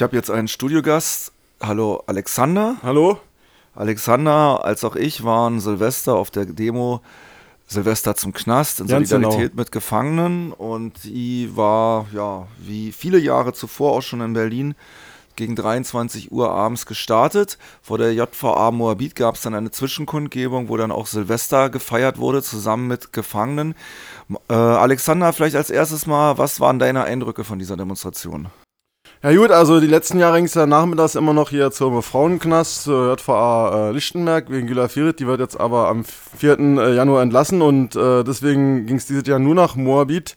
Ich habe jetzt einen Studiogast. Hallo Alexander. Hallo. Alexander als auch ich waren Silvester auf der Demo Silvester zum Knast in Ganz Solidarität genau. mit Gefangenen und die war ja wie viele Jahre zuvor auch schon in Berlin gegen 23 Uhr abends gestartet. Vor der JVA Moabit gab es dann eine Zwischenkundgebung, wo dann auch Silvester gefeiert wurde, zusammen mit Gefangenen. Äh, Alexander, vielleicht als erstes mal, was waren deine Eindrücke von dieser Demonstration? Ja gut, also die letzten Jahre ging es ja nachmittags immer noch hier zum Frauenknast, zur JVA äh, Lichtenberg wegen Gila Firit. Die wird jetzt aber am 4. äh, Januar entlassen und äh, deswegen ging es dieses Jahr nur nach Moabit.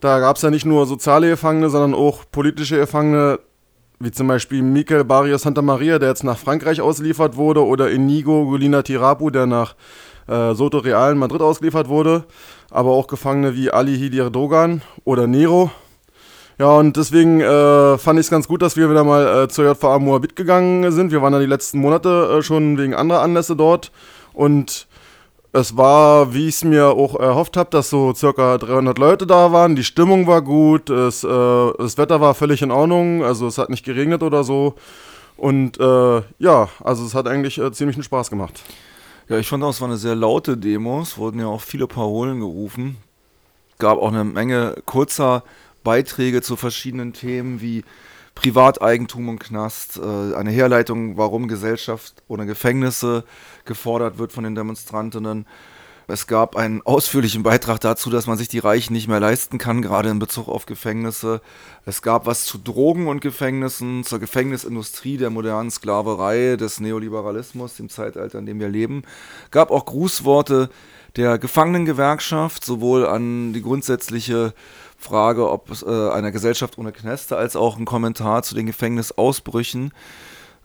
Da gab es ja nicht nur soziale Gefangene, sondern auch politische Gefangene, wie zum Beispiel Mikel Barrios Santa Maria, der jetzt nach Frankreich ausgeliefert wurde, oder Inigo Gulina Tirapu, der nach äh, Soto Real in Madrid ausgeliefert wurde. Aber auch Gefangene wie Ali Hidir Dogan oder Nero. Ja, und deswegen äh, fand ich es ganz gut, dass wir wieder mal äh, zur JVA Moabit gegangen sind. Wir waren ja die letzten Monate äh, schon wegen anderer Anlässe dort. Und es war, wie ich es mir auch erhofft habe, dass so circa 300 Leute da waren. Die Stimmung war gut, es, äh, das Wetter war völlig in Ordnung, also es hat nicht geregnet oder so. Und äh, ja, also es hat eigentlich äh, ziemlich einen Spaß gemacht. Ja, ich fand auch, es war eine sehr laute Demo. Es wurden ja auch viele Parolen gerufen. Gab auch eine Menge kurzer Beiträge zu verschiedenen Themen wie Privateigentum und Knast, äh, eine Herleitung, warum Gesellschaft ohne Gefängnisse gefordert wird von den Demonstrantinnen. Es gab einen ausführlichen Beitrag dazu, dass man sich die Reichen nicht mehr leisten kann, gerade in Bezug auf Gefängnisse. Es gab was zu Drogen und Gefängnissen, zur Gefängnisindustrie, der modernen Sklaverei, des Neoliberalismus, dem Zeitalter, in dem wir leben. Gab auch Grußworte der Gefangenengewerkschaft, sowohl an die grundsätzliche Frage, ob es äh, einer Gesellschaft ohne Knäste, als auch ein Kommentar zu den Gefängnisausbrüchen.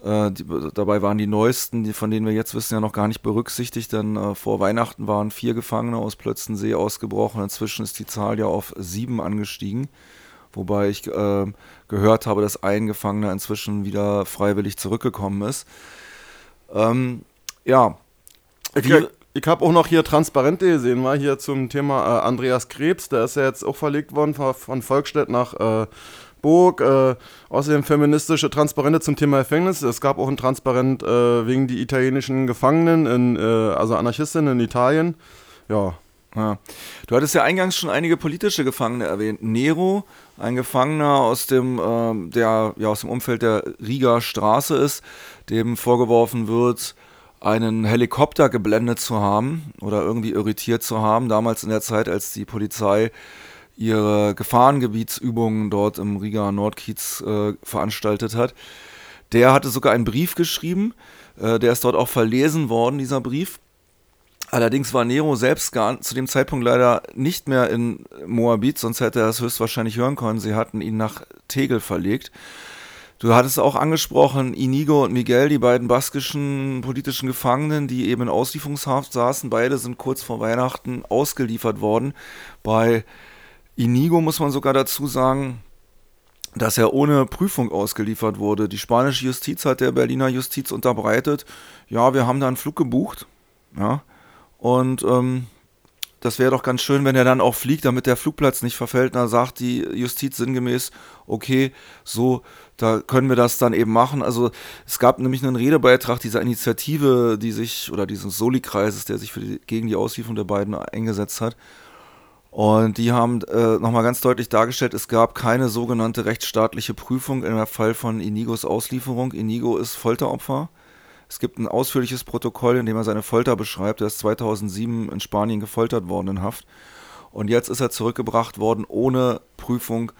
Äh, die, dabei waren die neuesten, die, von denen wir jetzt wissen, ja noch gar nicht berücksichtigt, denn äh, vor Weihnachten waren vier Gefangene aus Plötzensee ausgebrochen. Inzwischen ist die Zahl ja auf sieben angestiegen. Wobei ich äh, gehört habe, dass ein Gefangener inzwischen wieder freiwillig zurückgekommen ist. Ähm, ja. Ich, ich habe auch noch hier Transparente gesehen, mal hier zum Thema äh, Andreas Krebs, der ist ja jetzt auch verlegt worden von, von Volkstedt nach äh, Burg. Äh, außerdem feministische Transparente zum Thema Gefängnis. Es gab auch ein Transparent äh, wegen die italienischen Gefangenen, in, äh, also Anarchistinnen in Italien. Ja, Ja. Du hattest ja eingangs schon einige politische Gefangene erwähnt. Nero, ein Gefangener aus dem, ähm, der ja aus dem Umfeld der Riga Straße ist, dem vorgeworfen wird, einen Helikopter geblendet zu haben oder irgendwie irritiert zu haben, damals in der Zeit, als die Polizei ihre Gefahrengebietsübungen dort im Riga Nordkiez äh, veranstaltet hat. Der hatte sogar einen Brief geschrieben, äh, der ist dort auch verlesen worden, dieser Brief. Allerdings war Nero selbst gar zu dem Zeitpunkt leider nicht mehr in Moabit, sonst hätte er es höchstwahrscheinlich hören können. Sie hatten ihn nach Tegel verlegt. Du hattest auch angesprochen, Inigo und Miguel, die beiden baskischen politischen Gefangenen, die eben in Auslieferungshaft saßen. Beide sind kurz vor Weihnachten ausgeliefert worden. Bei Inigo muss man sogar dazu sagen, dass er ohne Prüfung ausgeliefert wurde. Die spanische Justiz hat der Berliner Justiz unterbreitet. Ja, wir haben da einen Flug gebucht. Ja. Und ähm, das wäre doch ganz schön, wenn er dann auch fliegt, damit der Flugplatz nicht verfällt. Da sagt die Justiz sinngemäß, okay, so, da können wir das dann eben machen. Also es gab nämlich einen Redebeitrag dieser Initiative, die sich, oder dieses Soli-Kreises, der sich die, gegen die Auslieferung der beiden eingesetzt hat. Und die haben äh, nochmal ganz deutlich dargestellt, es gab keine sogenannte rechtsstaatliche Prüfung im Fall von Inigos Auslieferung. Inigo ist Folteropfer. Es gibt ein ausführliches Protokoll, in dem er seine Folter beschreibt. Er ist 2007 in Spanien gefoltert worden in Haft. Und jetzt ist er zurückgebracht worden ohne Prüfung.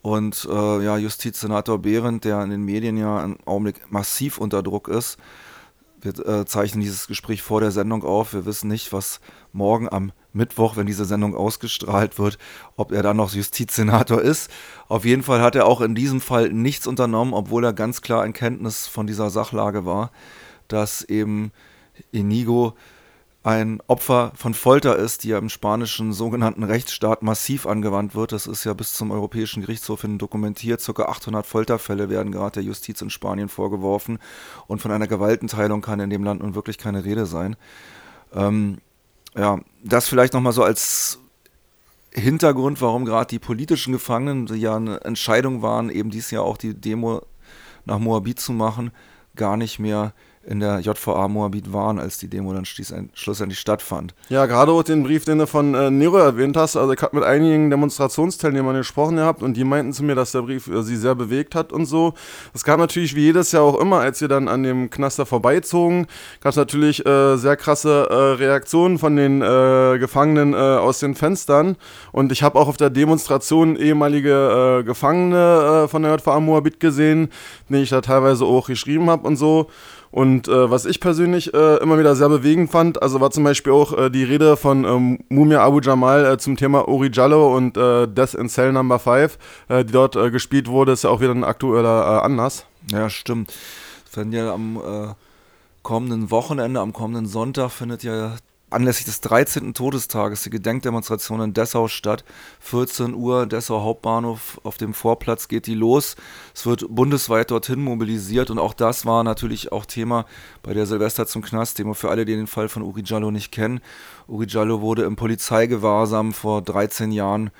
Und äh, ja, Justizsenator Behrendt, der in den Medien ja im Augenblick massiv unter Druck ist, wir äh, zeichnen dieses Gespräch vor der Sendung auf. Wir wissen nicht, was morgen am Mittwoch, wenn diese Sendung ausgestrahlt wird, ob er dann noch Justizsenator ist. Auf jeden Fall hat er auch in diesem Fall nichts unternommen, obwohl er ganz klar in Kenntnis von dieser Sachlage war, dass eben Inigo ein Opfer von Folter ist, die ja im spanischen sogenannten Rechtsstaat massiv angewandt wird. Das ist ja bis zum Europäischen Gerichtshof hin dokumentiert. Circa 800 Folterfälle werden gerade der Justiz in Spanien vorgeworfen. Und von einer Gewaltenteilung kann in dem Land nun wirklich keine Rede sein. Ähm, ja, das vielleicht nochmal so als Hintergrund, warum gerade die politischen Gefangenen, die ja eine Entscheidung waren, eben dies Jahr auch die Demo nach Moabit zu machen, gar nicht mehr in der JVA Moabit waren, als die Demo dann schlussendlich stattfand. Ja, gerade auch den Brief, den du von äh, Nero erwähnt hast. Also ich habe mit einigen Demonstrationsteilnehmern gesprochen gehabt und die meinten zu mir, dass der Brief äh, sie sehr bewegt hat und so. Es gab natürlich wie jedes Jahr auch immer, als wir dann an dem Knaster vorbeizogen, gab es natürlich äh, sehr krasse äh, Reaktionen von den äh, Gefangenen äh, aus den Fenstern. Und ich habe auch auf der Demonstration ehemalige Gefangene von der JVA Moabit gesehen, die ich da teilweise auch geschrieben habe und so. Und äh, was ich persönlich äh, immer wieder sehr bewegend fand, also war zum Beispiel auch äh, die Rede von ähm, Mumia Abu Jamal äh, zum Thema Uri Jallo und äh, Death in Cell Number 5, äh, die dort gespielt wurde, ist ja auch wieder ein aktueller Anlass. Ja, stimmt. Wenn ja am kommenden Wochenende, am kommenden Sonntag findet ja anlässlich des 13. Todestages die Gedenkdemonstration in Dessau statt. 14 Uhr, Dessau Hauptbahnhof, auf dem Vorplatz geht die los. Es wird bundesweit dorthin mobilisiert und auch das war natürlich auch Thema bei der Silvester zum Knast-Demo für alle, die den Fall von Uri Jallo nicht kennen. Uri Jallo wurde im Polizeigewahrsam vor 13 Jahren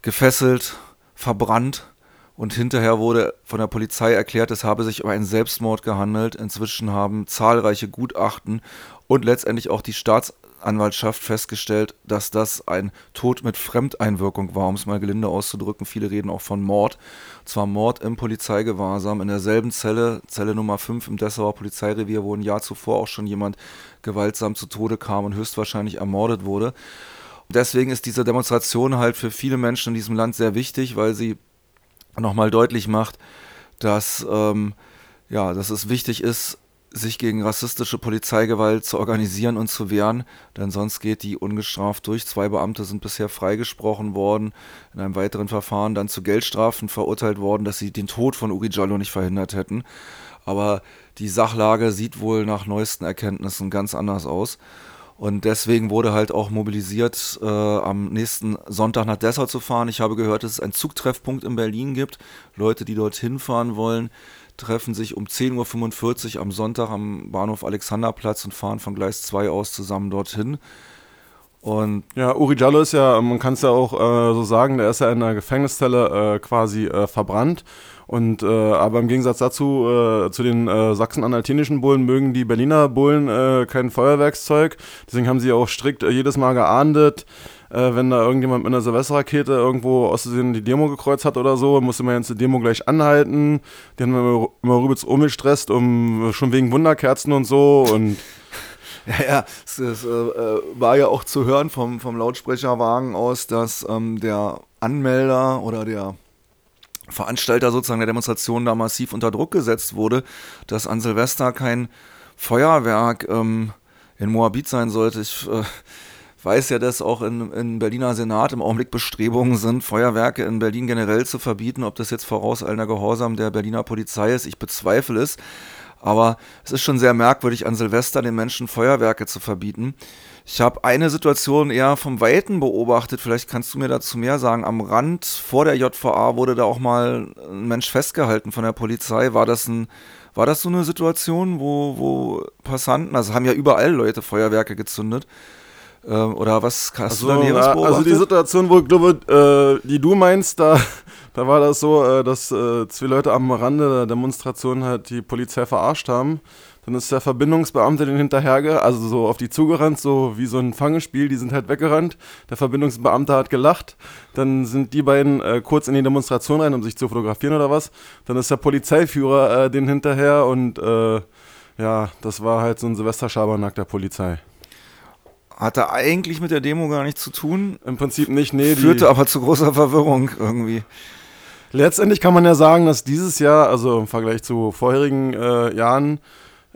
gefesselt, verbrannt und hinterher wurde von der Polizei erklärt, es habe sich um einen Selbstmord gehandelt. Inzwischen haben zahlreiche Gutachten und letztendlich auch die Staatsanwaltschaft festgestellt, dass das ein Tod mit Fremdeinwirkung war, um es mal gelinde auszudrücken. Viele reden auch von Mord. Zwar Mord im Polizeigewahrsam in derselben Zelle, Zelle Nummer 5 im Dessauer Polizeirevier, wo ein Jahr zuvor auch schon jemand gewaltsam zu Tode kam und höchstwahrscheinlich ermordet wurde. Deswegen ist diese Demonstration halt für viele Menschen in diesem Land sehr wichtig, weil sie nochmal deutlich macht, dass, ähm, ja, dass es wichtig ist, sich gegen rassistische Polizeigewalt zu organisieren und zu wehren, denn sonst geht die ungestraft durch. Zwei Beamte sind bisher freigesprochen worden, in einem weiteren Verfahren dann zu Geldstrafen verurteilt worden, dass sie den Tod von Uri Jallo nicht verhindert hätten. Aber die Sachlage sieht wohl nach neuesten Erkenntnissen ganz anders aus. Und deswegen wurde halt auch mobilisiert, äh, am nächsten Sonntag nach Dessau zu fahren. Ich habe gehört, dass es einen Zugtreffpunkt in Berlin gibt. Leute, die dorthin fahren wollen, treffen sich um 10.45 Uhr am Sonntag am Bahnhof Alexanderplatz und fahren von Gleis 2 aus zusammen dorthin. Und ja, Uri Jallo ist ja, man kann es ja auch äh, so sagen, der ist ja in der Gefängniszelle äh, quasi äh, verbrannt. Und äh, aber im Gegensatz dazu, äh, zu den äh, sachsen-anhaltinischen Bullen mögen die Berliner Bullen kein Feuerwerkszeug. Deswegen haben sie auch strikt jedes Mal geahndet, wenn da irgendjemand mit einer Silvesterrakete irgendwo aus Versehen die Demo gekreuzt hat oder so, musste man jetzt die Demo gleich anhalten. Die haben immer, immer rübelst umgestresst, um schon wegen Wunderkerzen und so und Ja, ja, es, es äh, war ja auch zu hören vom, vom Lautsprecherwagen aus, dass ähm, der Anmelder oder der Veranstalter sozusagen der Demonstration da massiv unter Druck gesetzt wurde, dass an Silvester kein Feuerwerk ähm, in Moabit sein sollte. Ich äh, weiß ja, dass auch in, in Berliner Senat im Augenblick Bestrebungen sind, Feuerwerke in Berlin generell zu verbieten. Ob das jetzt vorauseilender Gehorsam der Berliner Polizei ist, ich bezweifle es. Aber es ist schon sehr merkwürdig, an Silvester den Menschen Feuerwerke zu verbieten. Ich habe eine Situation eher vom Weiten beobachtet, vielleicht kannst du mir dazu mehr sagen. Am Rand vor der JVA wurde da auch mal ein Mensch festgehalten von der Polizei. War das ein war das so eine Situation, wo, wo Passanten, also haben ja überall Leute Feuerwerke gezündet, ähm, oder was hast also, du da Näheres beobachtet? Also die Situation, wo ich glaube, äh, die du meinst, da, da war das so, äh, dass äh, zwei Leute am Rande der Demonstration halt die Polizei verarscht haben. Dann ist der Verbindungsbeamte den hinterher, also so auf die zugerannt, so wie so ein Fangespiel, die sind halt weggerannt. Der Verbindungsbeamte hat gelacht. Dann sind die beiden äh, kurz in die Demonstration rein, um sich zu fotografieren oder was. Dann ist der Polizeiführer äh, den hinterher und äh, ja, das war halt so ein Silvesterschabernack der Polizei. Hatte eigentlich mit der Demo gar nichts zu tun. Im Prinzip nicht, nee. Führte aber zu großer Verwirrung irgendwie. Letztendlich kann man ja sagen, dass dieses Jahr, also im Vergleich zu vorherigen äh, Jahren,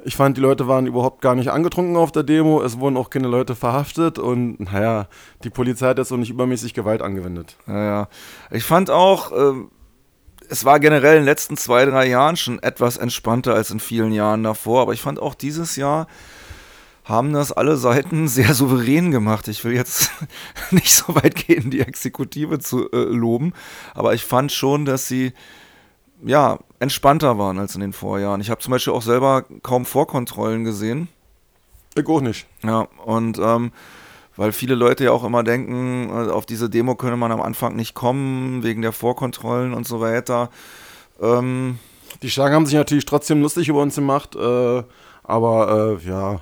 ich fand, die Leute waren überhaupt gar nicht angetrunken auf der Demo. Es wurden auch keine Leute verhaftet und naja, die Polizei hat jetzt auch nicht übermäßig Gewalt angewendet. Naja, ich fand auch, äh, es war generell in den letzten zwei, drei Jahren schon etwas entspannter als in vielen Jahren davor, aber ich fand auch dieses Jahr haben das alle Seiten sehr souverän gemacht. Ich will jetzt nicht so weit gehen, die Exekutive zu äh, loben, aber ich fand schon, dass sie ja entspannter waren als in den Vorjahren. Ich habe zum Beispiel auch selber kaum Vorkontrollen gesehen. Ich auch nicht. Ja, und ähm, weil viele Leute ja auch immer denken, äh, auf diese Demo könne man am Anfang nicht kommen, wegen der Vorkontrollen und so weiter. Ähm, Die Schlagen haben sich natürlich trotzdem lustig über uns gemacht, äh, aber äh, ja.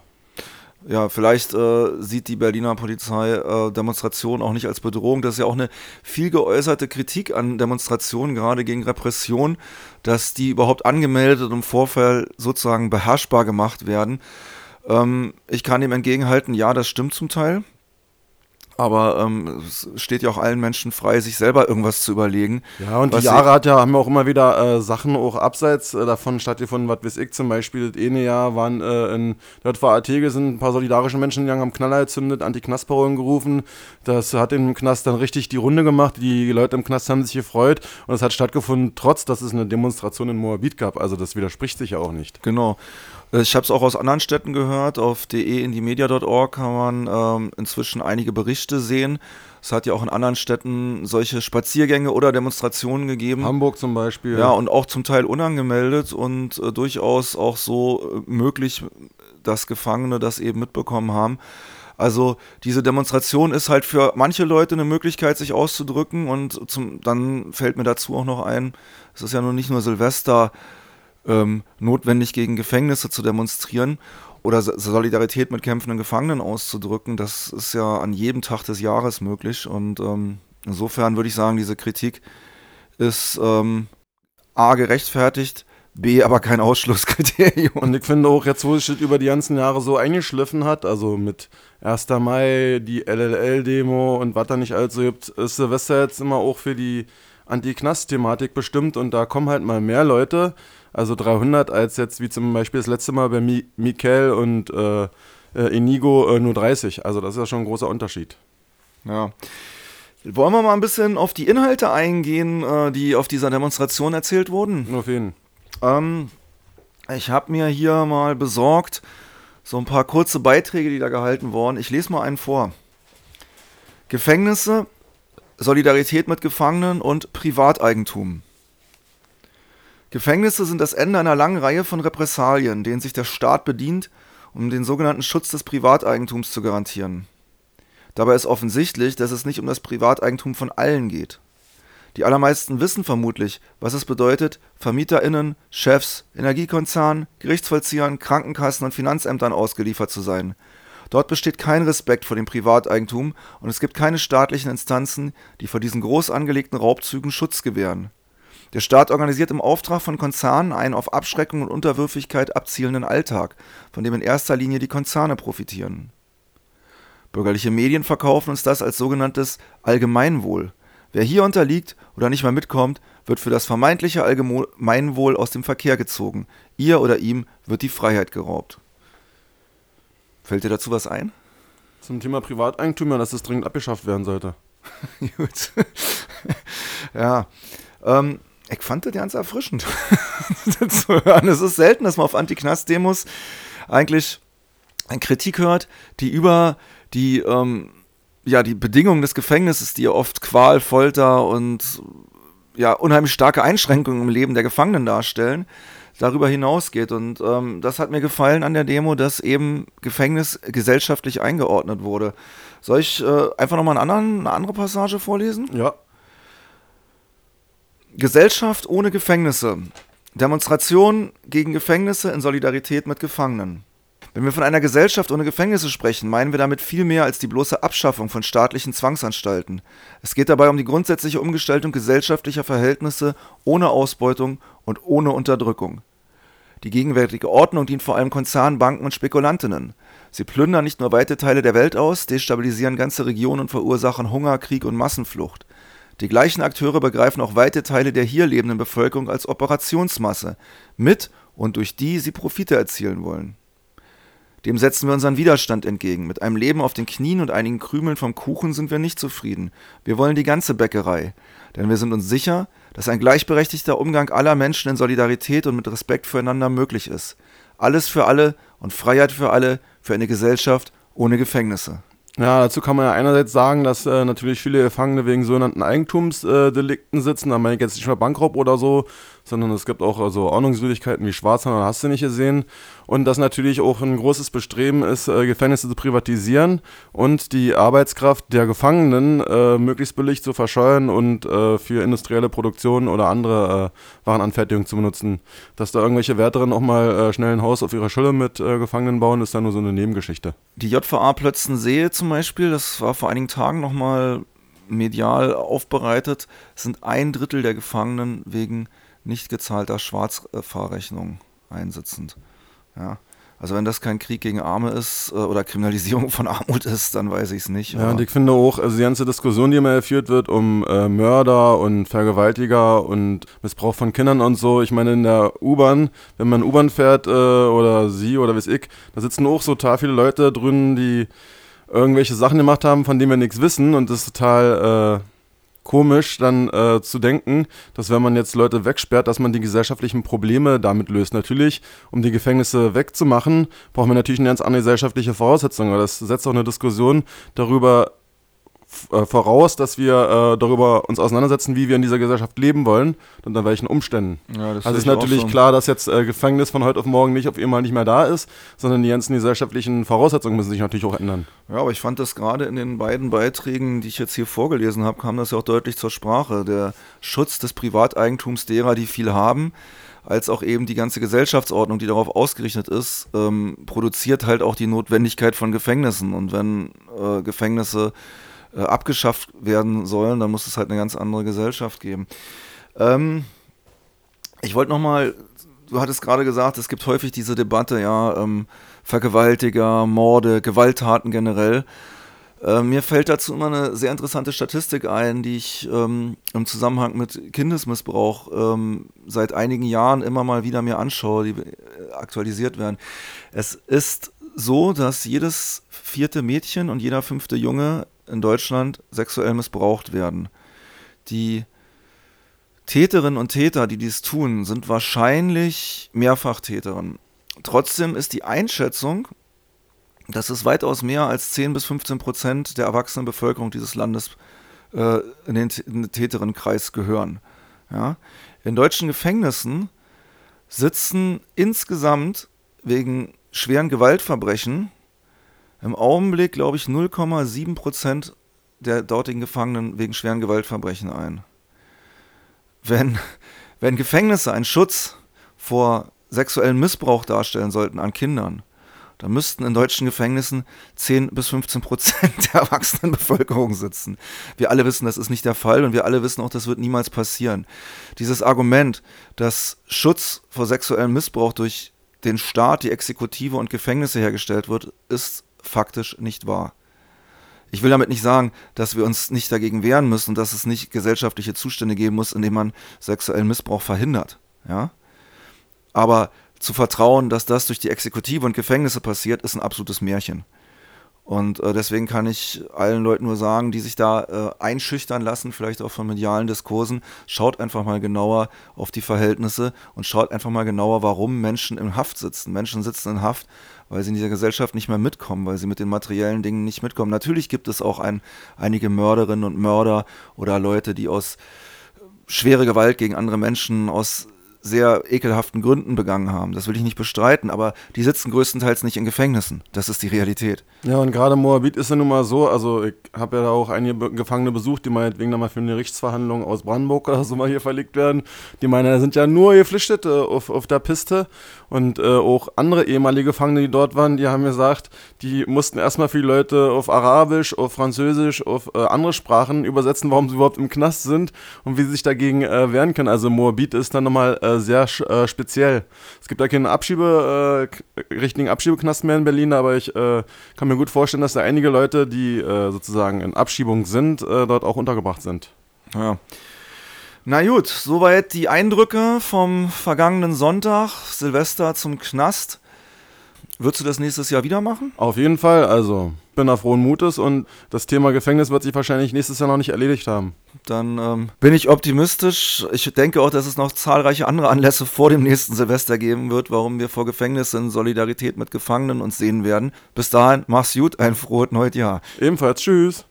Ja, vielleicht äh, sieht die Berliner Polizei äh, Demonstrationen auch nicht als Bedrohung. Das ist ja auch eine viel geäußerte Kritik an Demonstrationen, gerade gegen Repression, dass die überhaupt angemeldet im Vorfall sozusagen beherrschbar gemacht werden. Ähm, ich kann dem entgegenhalten, ja, das stimmt zum Teil. Aber ähm, es steht ja auch allen Menschen frei, sich selber irgendwas zu überlegen. Ja, und die Jahre hat ja, haben wir auch immer wieder äh, Sachen auch abseits äh, davon stattgefunden, was weiß ich zum Beispiel, das eine Jahr waren äh, in JVA Tegel sind ein paar solidarische Menschen gegangen, haben Knaller gezündet, Anti-Knastparolen gerufen. Das hat im Knast dann richtig die Runde gemacht. Die Leute im Knast haben sich gefreut und es hat stattgefunden, trotz dass es eine Demonstration in Moabit gab. Also das widerspricht sich ja auch nicht. Genau. Äh, ich habe es auch aus anderen Städten gehört. Auf de-in-die-media.org kann man ähm, inzwischen einige Berichte sehen. Es hat ja auch in anderen Städten solche Spaziergänge oder Demonstrationen gegeben. Hamburg zum Beispiel. Ja, und auch zum Teil unangemeldet und äh, durchaus auch so äh, möglich, dass Gefangene das eben mitbekommen haben. Also diese Demonstration ist halt für manche Leute eine Möglichkeit, sich auszudrücken und zum, dann fällt mir dazu auch noch ein, es ist ja nun nicht nur Silvester, ähm, notwendig gegen Gefängnisse zu demonstrieren oder Solidarität mit kämpfenden Gefangenen auszudrücken. Das ist ja an jedem Tag des Jahres möglich. Und ähm, insofern würde ich sagen, diese Kritik ist ähm, A gerechtfertigt, B aber kein Ausschlusskriterium. Und ich finde auch jetzt, wo sich über die ganzen Jahre so eingeschliffen hat, also mit 1. Mai, die LLL-Demo und was da nicht also gibt, ist Silvester jetzt immer auch für die Anti-Knast-Thematik bestimmt und da kommen halt mal mehr Leute also 300 als jetzt wie zum Beispiel das letzte Mal bei Mi Mikel und äh, äh, Inigo äh, nur 30. Also das ist ja schon ein großer Unterschied. Ja. Wollen wir mal ein bisschen auf die Inhalte eingehen, äh, die auf dieser Demonstration erzählt wurden? Auf jeden. Ähm, ich habe mir hier mal besorgt so ein paar kurze Beiträge, die da gehalten wurden. Ich lese mal einen vor. Gefängnisse, Solidarität mit Gefangenen und Privateigentum. Gefängnisse sind das Ende einer langen Reihe von Repressalien, denen sich der Staat bedient, um den sogenannten Schutz des Privateigentums zu garantieren. Dabei ist offensichtlich, dass es nicht um das Privateigentum von allen geht. Die allermeisten wissen vermutlich, was es bedeutet, VermieterInnen, Chefs, Energiekonzernen, Gerichtsvollziehern, Krankenkassen und Finanzämtern ausgeliefert zu sein. Dort besteht kein Respekt vor dem Privateigentum und es gibt keine staatlichen Instanzen, die vor diesen groß angelegten Raubzügen Schutz gewähren. Der Staat organisiert im Auftrag von Konzernen einen auf Abschreckung und Unterwürfigkeit abzielenden Alltag, von dem in erster Linie die Konzerne profitieren. Bürgerliche Medien verkaufen uns das als sogenanntes Allgemeinwohl. Wer hier unterliegt oder nicht mehr mitkommt, wird für das vermeintliche Allgemeinwohl aus dem Verkehr gezogen. Ihr oder ihm wird die Freiheit geraubt. Fällt dir dazu was ein? Zum Thema Privateigentum, ja, dass das dringend abgeschafft werden sollte. Gut. ja. Ähm, ich fand das ganz erfrischend zu hören. Es ist selten, dass man auf Anti-Knast-Demos eigentlich eine Kritik hört, die über die, ähm, ja, die Bedingungen des Gefängnisses, die oft Qual, Folter und ja, unheimlich starke Einschränkungen im Leben der Gefangenen darstellen, darüber hinausgeht. Und ähm, das hat mir gefallen an der Demo, dass eben Gefängnis gesellschaftlich eingeordnet wurde. Soll ich äh, einfach nochmal eine andere Passage vorlesen? Ja. Gesellschaft ohne Gefängnisse. Demonstration gegen Gefängnisse in Solidarität mit Gefangenen. Wenn wir von einer Gesellschaft ohne Gefängnisse sprechen, meinen wir damit viel mehr als die bloße Abschaffung von staatlichen Zwangsanstalten. Es geht dabei um die grundsätzliche Umgestaltung gesellschaftlicher Verhältnisse ohne Ausbeutung und ohne Unterdrückung. Die gegenwärtige Ordnung dient vor allem Konzernen, Banken und Spekulantinnen. Sie plündern nicht nur weite Teile der Welt aus, destabilisieren ganze Regionen und verursachen Hunger, Krieg und Massenflucht. Die gleichen Akteure begreifen auch weite Teile der hier lebenden Bevölkerung als Operationsmasse, mit und durch die sie Profite erzielen wollen. Dem setzen wir unseren Widerstand entgegen. Mit einem Leben auf den Knien und einigen Krümeln vom Kuchen sind wir nicht zufrieden. Wir wollen die ganze Bäckerei. Denn wir sind uns sicher, dass ein gleichberechtigter Umgang aller Menschen in Solidarität und mit Respekt füreinander möglich ist. Alles für alle und Freiheit für alle, für eine Gesellschaft ohne Gefängnisse. Ja, dazu kann man ja einerseits sagen, dass äh, natürlich viele Gefangene wegen sogenannten Eigentumsdelikten sitzen. Da meine ich jetzt nicht mehr Bankraub oder so, sondern es gibt auch so Ordnungswidrigkeiten wie Schwarzhandel, hast du nicht gesehen. Und dass natürlich auch ein großes Bestreben ist, äh, Gefängnisse zu privatisieren und die Arbeitskraft der Gefangenen äh, möglichst billig zu verscheuern und äh, für industrielle Produktion oder andere äh, Warenanfertigung zu benutzen. Dass da irgendwelche Wärterinnen auch mal äh, schnell ein Haus auf ihrer Schule mit äh, Gefangenen bauen, ist dann nur so eine Nebengeschichte. Die JVA Plötzensee zum Beispiel, das war vor einigen Tagen nochmal medial aufbereitet, sind ein Drittel der Gefangenen wegen nicht gezahlter Schwarzfahrrechnung einsitzend. Ja. Also wenn das kein Krieg gegen Arme ist äh, oder Kriminalisierung von Armut ist, dann weiß ich es nicht. Ja, und ich finde auch, also die ganze Diskussion, die immer geführt wird um äh, Mörder und Vergewaltiger und Missbrauch von Kindern und so, ich meine in der U-Bahn, wenn man U-Bahn fährt äh, oder sie oder weiß ich, da sitzen auch so total viele Leute drin, die irgendwelche Sachen gemacht haben, von denen wir nichts wissen und das ist total... Äh, komisch, dann äh, zu denken, dass wenn man jetzt Leute wegsperrt, dass man die gesellschaftlichen Probleme damit löst. Natürlich, um die Gefängnisse wegzumachen, brauchen wir natürlich eine ganz andere gesellschaftliche Voraussetzung. Das setzt auch eine Diskussion darüber voraus, dass wir äh, darüber uns auseinandersetzen, wie wir in dieser Gesellschaft leben wollen und unter welchen Umständen. Ja, also ist natürlich so. klar, dass jetzt äh, Gefängnis von heute auf morgen nicht auf einmal nicht mehr da ist, sondern die ganzen gesellschaftlichen Voraussetzungen müssen sich natürlich auch ändern. Ja, aber ich fand das gerade in den beiden Beiträgen, die ich jetzt hier vorgelesen habe, kam das ja auch deutlich zur Sprache. Der Schutz des Privateigentums derer, die viel haben, als auch eben die ganze Gesellschaftsordnung, die darauf ausgerichtet ist, ähm, produziert halt auch die Notwendigkeit von Gefängnissen. Und wenn äh, Gefängnisse äh, abgeschafft werden sollen, dann muss es halt eine ganz andere Gesellschaft geben. Ähm, ich wollte nochmal, du hattest gerade gesagt, es gibt häufig diese Debatte, ja, ähm, Vergewaltiger, Morde, Gewalttaten generell. Äh, mir fällt dazu immer eine sehr interessante Statistik ein, die ich ähm, im Zusammenhang mit Kindesmissbrauch ähm, seit einigen Jahren immer mal wieder mir anschaue, die äh, aktualisiert werden. Es ist so, dass jedes vierte Mädchen und jeder fünfte Junge in Deutschland sexuell missbraucht werden. Die Täterinnen und Täter, die dies tun, sind wahrscheinlich Mehrfachtäterinnen. Trotzdem ist die Einschätzung, dass es weitaus mehr als 10 bis 15 Prozent der erwachsenen Bevölkerung dieses Landes äh, in, den, in den Täterenkreis gehören. Ja? In deutschen Gefängnissen sitzen insgesamt wegen schweren Gewaltverbrechen im Augenblick, glaube ich, 0,7 Prozent der dortigen Gefangenen wegen schweren Gewaltverbrechen ein. Wenn, wenn Gefängnisse einen Schutz vor sexuellem Missbrauch darstellen sollten an Kindern, dann müssten in deutschen Gefängnissen 10 bis 15 Prozent der erwachsenen Bevölkerung sitzen. Wir alle wissen, das ist nicht der Fall und wir alle wissen auch, das wird niemals passieren. Dieses Argument, dass Schutz vor sexuellem Missbrauch durch den Staat, die Exekutive und Gefängnisse hergestellt wird, ist faktisch nicht wahr. Ich will damit nicht sagen, dass wir uns nicht dagegen wehren müssen und dass es nicht gesellschaftliche Zustände geben muss, in denen man sexuellen Missbrauch verhindert. Ja? Aber zu vertrauen, dass das durch die Exekutive und Gefängnisse passiert, ist ein absolutes Märchen. Und äh, deswegen kann ich allen Leuten nur sagen, die sich da äh, einschüchtern lassen, vielleicht auch von medialen Diskursen, schaut einfach mal genauer auf die Verhältnisse und schaut einfach mal genauer, warum Menschen in Haft sitzen. Menschen sitzen in Haft, weil sie in dieser Gesellschaft nicht mehr mitkommen, weil sie mit den materiellen Dingen nicht mitkommen. Natürlich gibt es auch ein, einige Mörderinnen und Mörder oder Leute, die aus schwere Gewalt gegen andere Menschen aus sehr ekelhaften Gründen begangen haben. Das will ich nicht bestreiten, aber die sitzen größtenteils nicht in Gefängnissen. Das ist die Realität. Ja, und gerade Moabit ist ja nun mal so, also ich habe ja da auch einige Gefangene besucht, die meinetwegen dann mal für eine Gerichtsverhandlung aus Brandenburg oder so mal hier verlegt werden. Die meinen, da sind ja nur Geflüchtete auf, auf der Piste und äh, auch andere ehemalige Gefangene, die dort waren, die haben gesagt, die mussten erstmal für die Leute auf Arabisch, auf Französisch, auf äh, andere Sprachen übersetzen, warum sie überhaupt im Knast sind und wie sie sich dagegen äh, wehren können. Also Moabit ist dann nochmal äh, sehr äh, speziell. Es gibt da keinen Abschiebe, äh, richtigen Abschiebeknast mehr in Berlin, aber ich äh, kann mir gut vorstellen, dass da einige Leute, die äh, sozusagen in Abschiebung sind, äh, dort auch untergebracht sind. Ja. Na gut, soweit die Eindrücke vom vergangenen Sonntag, Silvester zum Knast. Würdest du das nächstes Jahr wieder machen? Auf jeden Fall, also bin da frohen Mutes und das Thema Gefängnis wird sich wahrscheinlich nächstes Jahr noch nicht erledigt haben. Dann ähm, bin ich optimistisch. Ich denke auch, dass es noch zahlreiche andere Anlässe vor dem nächsten Silvester geben wird, warum wir vor Gefängnis in Solidarität mit Gefangenen uns sehen werden. Bis dahin, mach's gut, ein frohes neues Jahr. Ebenfalls, tschüss.